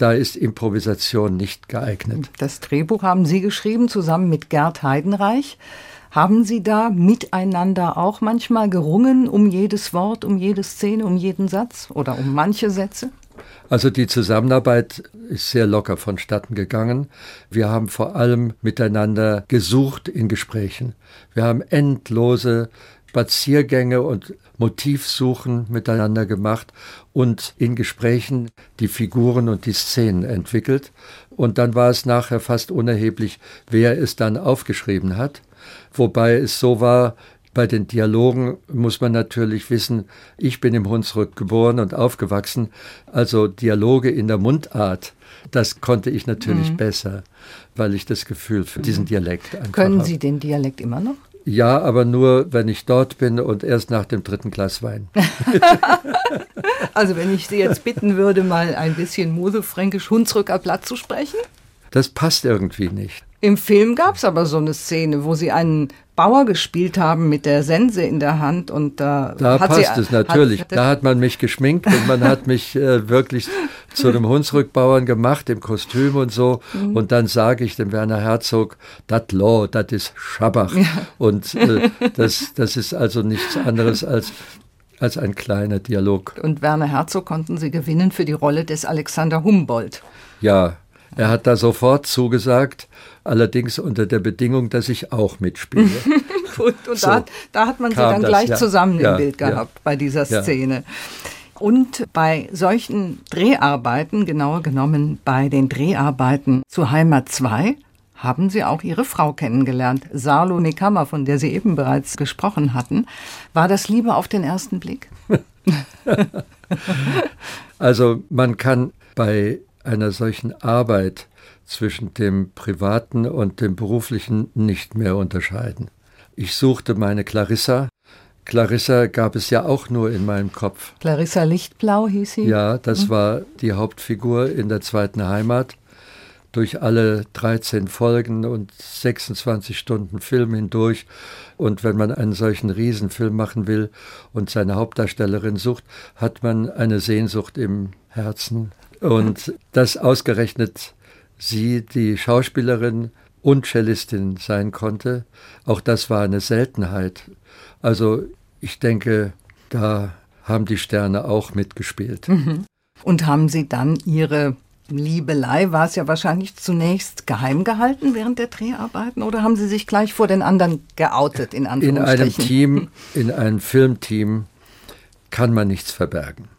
da ist Improvisation nicht geeignet. Das Drehbuch haben Sie geschrieben zusammen mit Gerd Heidenreich. Haben Sie da miteinander auch manchmal gerungen um jedes Wort, um jede Szene, um jeden Satz oder um manche Sätze? Also die Zusammenarbeit ist sehr locker vonstatten gegangen. Wir haben vor allem miteinander gesucht in Gesprächen. Wir haben endlose Spaziergänge und Motivsuchen miteinander gemacht und in Gesprächen die Figuren und die Szenen entwickelt. Und dann war es nachher fast unerheblich, wer es dann aufgeschrieben hat. Wobei es so war, bei den Dialogen muss man natürlich wissen, ich bin im Hunsrück geboren und aufgewachsen, also Dialoge in der Mundart, das konnte ich natürlich mhm. besser, weil ich das Gefühl für diesen Dialekt einfach Können Sie den Dialekt immer noch? Ja, aber nur, wenn ich dort bin und erst nach dem dritten Glas Wein. also wenn ich Sie jetzt bitten würde, mal ein bisschen Musefränkisch Hunsrücker Blatt zu sprechen? Das passt irgendwie nicht. Im Film gab es aber so eine Szene, wo sie einen Bauer gespielt haben mit der Sense in der Hand und da, da passt sie, es natürlich. Hat, da hat man mich geschminkt und man hat mich äh, wirklich zu einem Hunsrückbauern gemacht im Kostüm und so. Mhm. Und dann sage ich dem Werner Herzog, dat Law, dat ist Schabach. Ja. Und äh, das, das ist also nichts anderes als als ein kleiner Dialog. Und Werner Herzog konnten Sie gewinnen für die Rolle des Alexander Humboldt. Ja, er hat da sofort zugesagt, allerdings unter der Bedingung, dass ich auch mitspiele. Gut, und so da, da, hat man sie dann das, gleich ja, zusammen ja, im Bild gehabt ja, bei dieser Szene. Und bei solchen Dreharbeiten, genauer genommen bei den Dreharbeiten zu Heimat 2, haben Sie auch Ihre Frau kennengelernt, Salo Nekama, von der Sie eben bereits gesprochen hatten. War das Liebe auf den ersten Blick? also man kann bei einer solchen Arbeit zwischen dem privaten und dem beruflichen nicht mehr unterscheiden. Ich suchte meine Clarissa. Clarissa gab es ja auch nur in meinem Kopf. Clarissa Lichtblau hieß sie? Ja, das mhm. war die Hauptfigur in der zweiten Heimat durch alle 13 Folgen und 26 Stunden Film hindurch. Und wenn man einen solchen Riesenfilm machen will und seine Hauptdarstellerin sucht, hat man eine Sehnsucht im Herzen. Und dass ausgerechnet sie, die Schauspielerin und Cellistin sein konnte, auch das war eine Seltenheit. Also ich denke, da haben die Sterne auch mitgespielt. Mhm. Und haben Sie dann Ihre Liebelei war es ja wahrscheinlich zunächst geheim gehalten während der Dreharbeiten oder haben Sie sich gleich vor den anderen geoutet in Anführungsstrichen? In einem Team, in einem Filmteam kann man nichts verbergen.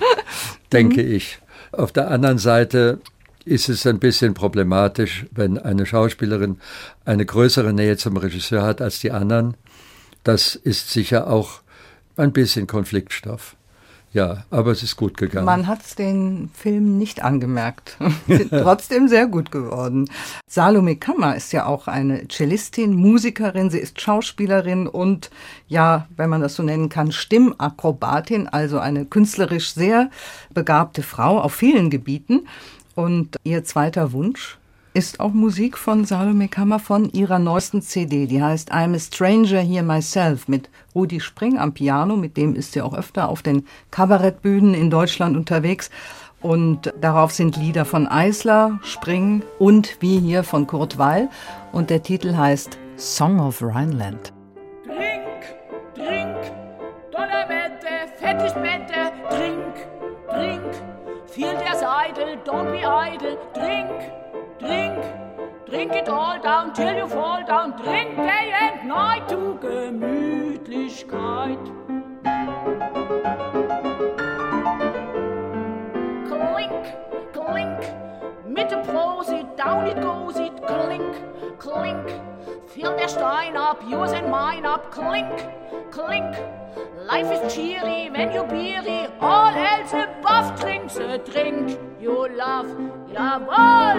Denke mhm. ich. Auf der anderen Seite ist es ein bisschen problematisch, wenn eine Schauspielerin eine größere Nähe zum Regisseur hat als die anderen. Das ist sicher auch ein bisschen Konfliktstoff. Ja, aber es ist gut gegangen. Man hat es den Film nicht angemerkt. Trotzdem sehr gut geworden. Salome Kammer ist ja auch eine Cellistin, Musikerin, sie ist Schauspielerin und ja, wenn man das so nennen kann, Stimmakrobatin, also eine künstlerisch sehr begabte Frau auf vielen Gebieten. Und ihr zweiter Wunsch ist auch Musik von Salome Kammer von ihrer neuesten CD. Die heißt I'm a Stranger Here Myself mit Rudi Spring am Piano. Mit dem ist sie auch öfter auf den Kabarettbühnen in Deutschland unterwegs. Und darauf sind Lieder von Eisler, Spring und wie hier von Kurt Weil. Und der Titel heißt Song of Rhineland. Trink, trink, Donnerwette, fettes Bette, trink, trink, viel der Seidel, don't be idle, trink. Drink, drink it all down till you fall down. Drink day and night to Gemütlichkeit. Klink, klink, mit dem Prosit, down it goes it. Klink, klink, fill der Stein ab, yours and mine up. Klink, klink. Life is cheery when you beery, all else above drinks a drink you love. Jawohl,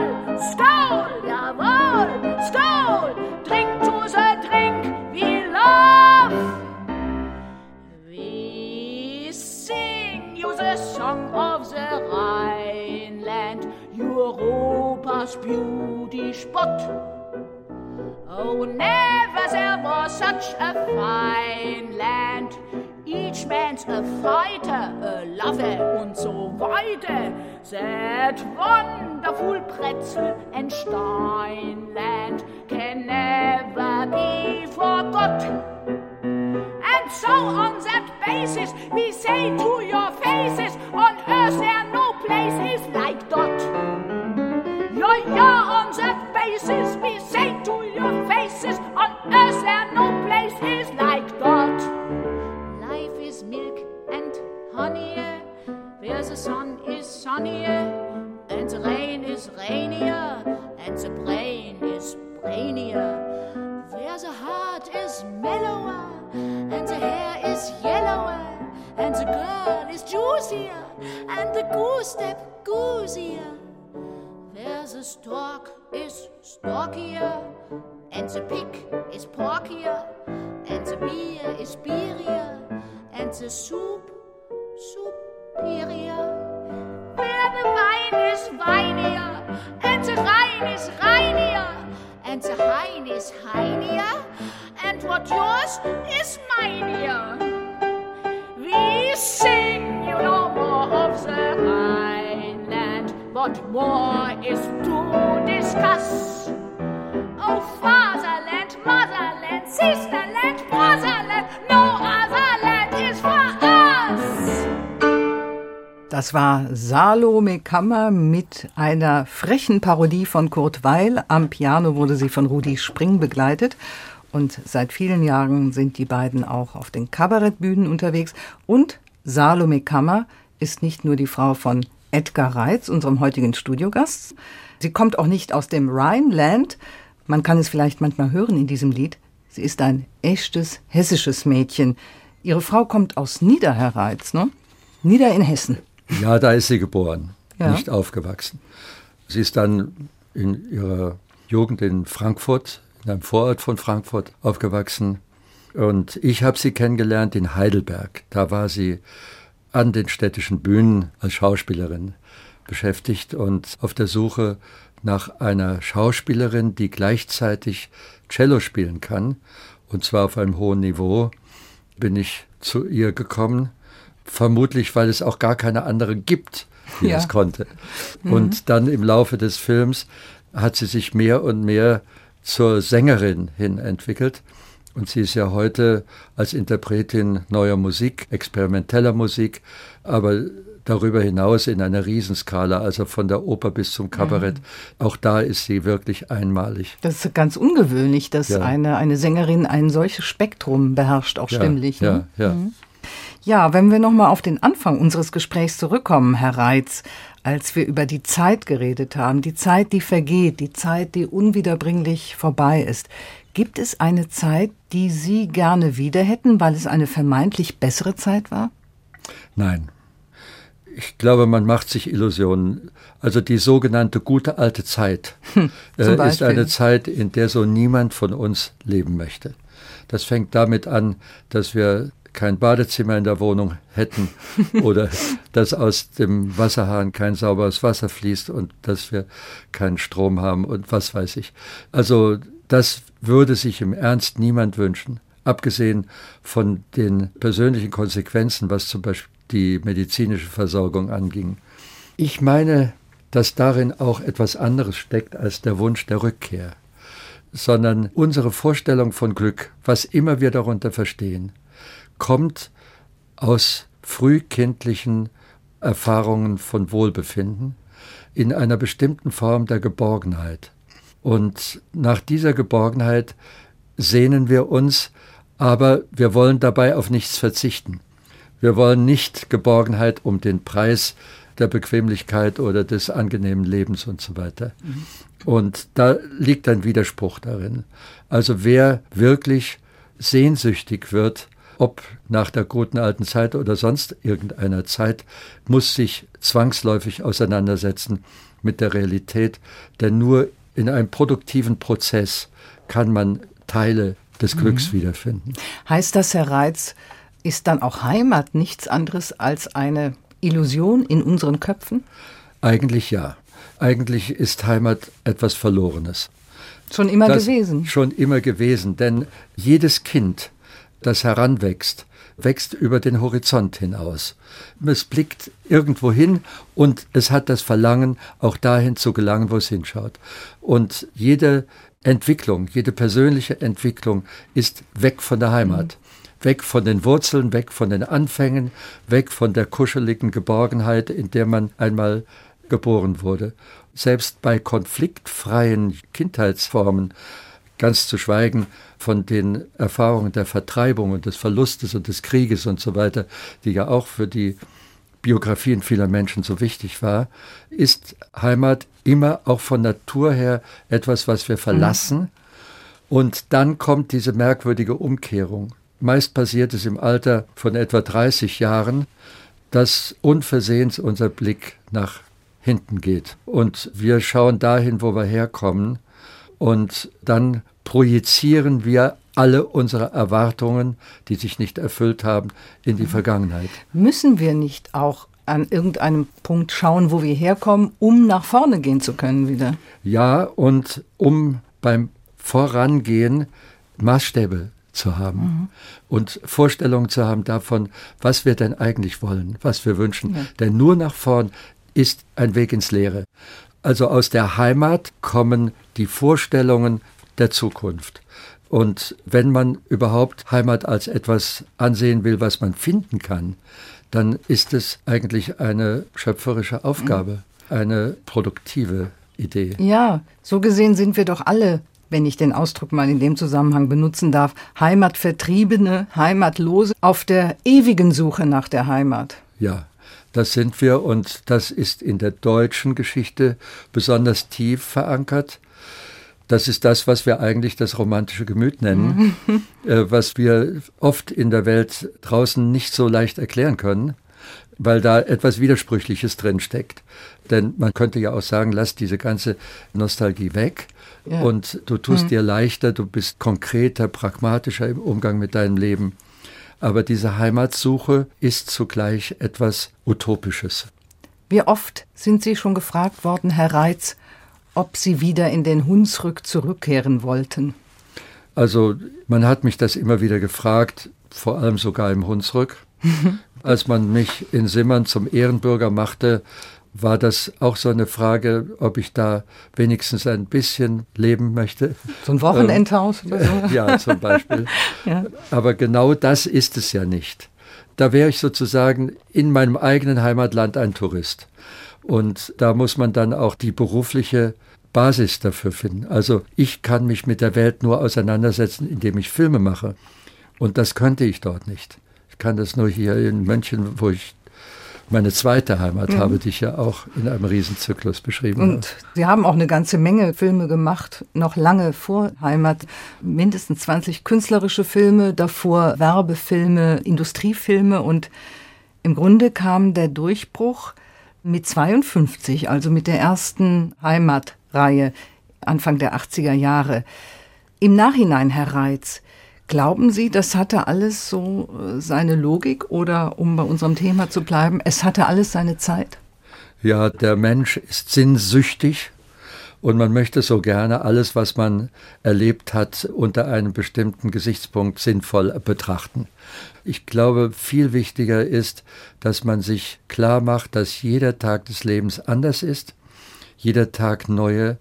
Skål, jawohl, Skål, drink to the drink we love. We sing you the song of the Rhineland, Europa's beauty spot. Oh, never there was such a fine land. Each man's a fighter, a lover und so weiter. That wonderful pretzel and Steinland can never be forgot. And so on that basis, we say to your faces, on earth there no place is like dot. Honeyer, where the sun is sunnier, and the rain is rainier, and the brain is brainier, where the heart is mellower, and the hair is yellower, and the girl is juicier, and the goose step goosier, where the stork is stalkier, and the pig is porkier, and the beer is beerier, and the soup the wine is weinier, and the Rhine is reinier, and the Hein is heinier, and what yours is minier. We sing you no more of the Rhineland, what more is to discuss. Oh, fatherland, motherland, sisterland, brotherland, Das war Salome Kammer mit einer frechen Parodie von Kurt Weil. Am Piano wurde sie von Rudi Spring begleitet. Und seit vielen Jahren sind die beiden auch auf den Kabarettbühnen unterwegs. Und Salome Kammer ist nicht nur die Frau von Edgar Reitz, unserem heutigen Studiogast. Sie kommt auch nicht aus dem Rhineland. Man kann es vielleicht manchmal hören in diesem Lied. Sie ist ein echtes hessisches Mädchen. Ihre Frau kommt aus Niederherreiz, ne? Nieder in Hessen. Ja, da ist sie geboren, Ja. nicht aufgewachsen. Sie ist dann in ihrer Jugend in Frankfurt, in einem Vorort von Frankfurt, aufgewachsen. Und ich habe sie kennengelernt in Heidelberg. Da war sie an den städtischen Bühnen als Schauspielerin beschäftigt und auf der Suche nach einer Schauspielerin, die gleichzeitig Cello spielen kann, und zwar auf einem hohen Niveau, bin ich zu ihr gekommen. Vermutlich, weil es auch gar keine andere gibt, die Ja. das konnte. Und dann im Laufe des Films hat sie sich mehr und mehr zur Sängerin hin entwickelt. Und sie ist ja heute als Interpretin neuer Musik, experimenteller Musik, aber darüber hinaus in einer Riesenskala, also von der Oper bis zum Kabarett. Auch da ist sie wirklich einmalig. Das ist ganz ungewöhnlich, dass Ja. eine, eine Sängerin ein solches Spektrum beherrscht, auch stimmlich. Ja, ne? ja. Ja, wenn wir nochmal auf den Anfang unseres Gesprächs zurückkommen, Herr Reitz, als wir über die Zeit geredet haben, die Zeit, die vergeht, die Zeit, die unwiederbringlich vorbei ist. Gibt es eine Zeit, die Sie gerne wieder hätten, weil es eine vermeintlich bessere Zeit war? Nein. Ich glaube, man macht sich Illusionen. Also die sogenannte gute alte Zeit äh, ist eine Zeit, in der so niemand von uns leben möchte. Das fängt damit an, dass wir kein Badezimmer in der Wohnung hätten oder dass aus dem Wasserhahn kein sauberes Wasser fließt und dass wir keinen Strom haben und was weiß ich. Also das würde sich im Ernst niemand wünschen, abgesehen von den persönlichen Konsequenzen, was zum Beispiel die medizinische Versorgung anging. Ich meine, dass darin auch etwas anderes steckt als der Wunsch der Rückkehr, sondern unsere Vorstellung von Glück, was immer wir darunter verstehen, kommt aus frühkindlichen Erfahrungen von Wohlbefinden in einer bestimmten Form der Geborgenheit. Und nach dieser Geborgenheit sehnen wir uns, aber wir wollen dabei auf nichts verzichten. Wir wollen nicht Geborgenheit um den Preis der Bequemlichkeit oder des angenehmen Lebens und so weiter. Und da liegt ein Widerspruch darin. Also wer wirklich sehnsüchtig wird, ob nach der guten alten Zeit oder sonst irgendeiner Zeit, muss sich zwangsläufig auseinandersetzen mit der Realität, denn nur in einem produktiven Prozess kann man Teile des Glücks wiederfinden. Heißt das, Herr Reitz, ist dann auch Heimat nichts anderes als eine Illusion in unseren Köpfen? Eigentlich ja. Eigentlich ist Heimat etwas Verlorenes. Schon immer Das gewesen. Schon immer gewesen, denn jedes Kind, das heranwächst, wächst über den Horizont hinaus. Es blickt irgendwo hin und es hat das Verlangen, auch dahin zu gelangen, wo es hinschaut. Und jede Entwicklung, jede persönliche Entwicklung ist weg von der Heimat. Weg von den Wurzeln, weg von den Anfängen, weg von der kuscheligen Geborgenheit, in der man einmal geboren wurde. Selbst bei konfliktfreien Kindheitsformen, ganz zu schweigen von den Erfahrungen der Vertreibung und des Verlustes und des Krieges und so weiter, die ja auch für die Biografien vieler Menschen so wichtig war, ist Heimat immer auch von Natur her etwas, was wir verlassen. Und dann kommt diese merkwürdige Umkehrung. Meist passiert es im Alter von etwa 30 Jahren, dass unversehens unser Blick nach hinten geht. Und wir schauen dahin, wo wir herkommen. Und dann projizieren wir alle unsere Erwartungen, die sich nicht erfüllt haben, in die Vergangenheit. Müssen wir nicht auch an irgendeinem Punkt schauen, wo wir herkommen, um nach vorne gehen zu können wieder? Ja, und um beim Vorangehen Maßstäbe zu haben und Vorstellungen zu haben davon, was wir denn eigentlich wollen, was wir wünschen. Denn nur nach vorn ist ein Weg ins Leere. Also aus der Heimat kommen die Vorstellungen der Zukunft. Und wenn man überhaupt Heimat als etwas ansehen will, was man finden kann, dann ist es eigentlich eine schöpferische Aufgabe, eine produktive Idee. Ja, so gesehen sind wir doch alle wenn ich den Ausdruck mal in dem Zusammenhang benutzen darf, Heimatvertriebene, Heimatlose auf der ewigen Suche nach der Heimat. Ja, das sind wir und das ist in der deutschen Geschichte besonders tief verankert. Das ist das, was wir eigentlich das romantische Gemüt nennen, äh, was wir oft in der Welt draußen nicht so leicht erklären können, weil da etwas Widersprüchliches drin steckt. Denn man könnte ja auch sagen, lass diese ganze Nostalgie weg ja. und du tust hm. dir leichter, du bist konkreter, pragmatischer im Umgang mit deinem Leben. Aber diese Heimatsuche ist zugleich etwas Utopisches. Wie oft sind Sie schon gefragt worden, Herr Reitz, ob Sie wieder in den Hunsrück zurückkehren wollten? Also man hat mich das immer wieder gefragt, vor allem sogar im Hunsrück. Als man mich in Simmern zum Ehrenbürger machte, war das auch so eine Frage, ob ich da wenigstens ein bisschen leben möchte. So ein Wochenendhaus ähm, oder so? ja, zum Beispiel. ja. Aber genau das ist es ja nicht. Da wäre ich sozusagen in meinem eigenen Heimatland ein Tourist. Und da muss man dann auch die berufliche Basis dafür finden. Also ich kann mich mit der Welt nur auseinandersetzen, indem ich Filme mache. Und das könnte ich dort nicht. Ich kann das nur hier in München, wo ich meine zweite Heimat mhm. habe, die ich ja auch in einem Riesenzyklus beschrieben Und habe. Sie haben auch eine ganze Menge Filme gemacht, noch lange vor Heimat. Mindestens 20 künstlerische Filme, davor Werbefilme, Industriefilme und im Grunde kam der Durchbruch mit 52, also mit der ersten Heimatreihe Anfang der 80er Jahre. Im Nachhinein, Herr Reitz, Glauben Sie, das hatte alles so äh, seine Logik oder um bei unserem Thema zu bleiben, es hatte alles seine Zeit? Ja, der Mensch ist sinnsüchtig und man möchte so gerne alles, was man erlebt hat, unter einem bestimmten Gesichtspunkt sinnvoll betrachten. Ich glaube, viel wichtiger ist, dass man sich klar macht, dass jeder Tag des Lebens anders ist, jeder Tag neue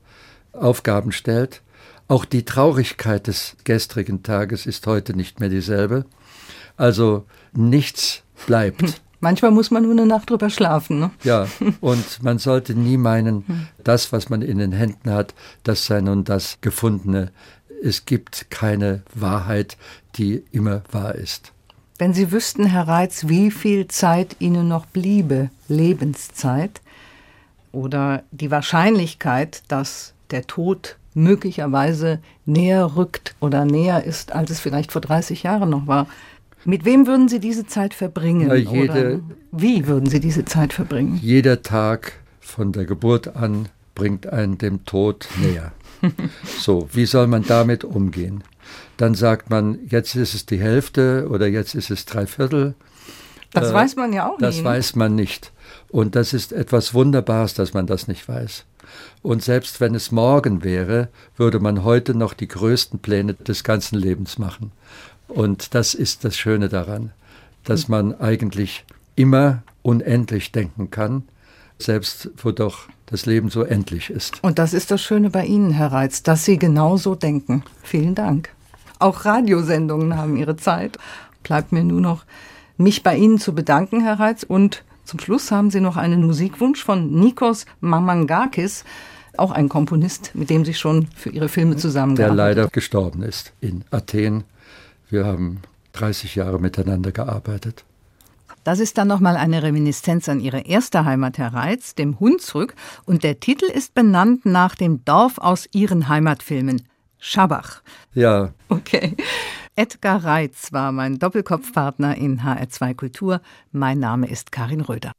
Aufgaben stellt auch die Traurigkeit des gestrigen Tages ist heute nicht mehr dieselbe. Also nichts bleibt. Manchmal muss man nur eine Nacht drüber schlafen. Ne? Ja, und man sollte nie meinen, das, was man in den Händen hat, das sei nun das Gefundene. Es gibt keine Wahrheit, die immer wahr ist. Wenn Sie wüssten, Herr Reitz, wie viel Zeit Ihnen noch bliebe, Lebenszeit, oder die Wahrscheinlichkeit, dass der Tod möglicherweise näher rückt oder näher ist, als es vielleicht vor 30 Jahren noch war. Mit wem würden Sie diese Zeit verbringen? Na, jede, wie würden Sie diese Zeit verbringen? Jeder Tag von der Geburt an bringt einen dem Tod näher. so, wie soll man damit umgehen? Dann sagt man, jetzt ist es die Hälfte oder jetzt ist es drei Viertel. Das äh, weiß man ja auch nicht. Das nie, ne? weiß man nicht. Und das ist etwas Wunderbares, dass man das nicht weiß. Und selbst wenn es morgen wäre, würde man heute noch die größten Pläne des ganzen Lebens machen. Und das ist das Schöne daran, dass man eigentlich immer unendlich denken kann, selbst wo doch das Leben so endlich ist. Und das ist das Schöne bei Ihnen, Herr Reitz, dass Sie genauso denken. Vielen Dank. Auch Radiosendungen haben ihre Zeit. Bleibt mir nur noch, mich bei Ihnen zu bedanken, Herr Reitz. Und zum Schluss haben Sie noch einen Musikwunsch von Nikos Mamangakis auch ein Komponist, mit dem Sie schon für Ihre Filme zusammengearbeitet Der leider gestorben ist in Athen. Wir haben 30 Jahre miteinander gearbeitet. Das ist dann nochmal eine Reminiszenz an ihre erste Heimat, Herr Reitz, dem Hunsrück. Und der Titel ist benannt nach dem Dorf aus ihren Heimatfilmen, Schabach. Ja. Okay. Edgar Reitz war mein Doppelkopfpartner in HR2 Kultur. Mein Name ist Karin Röder.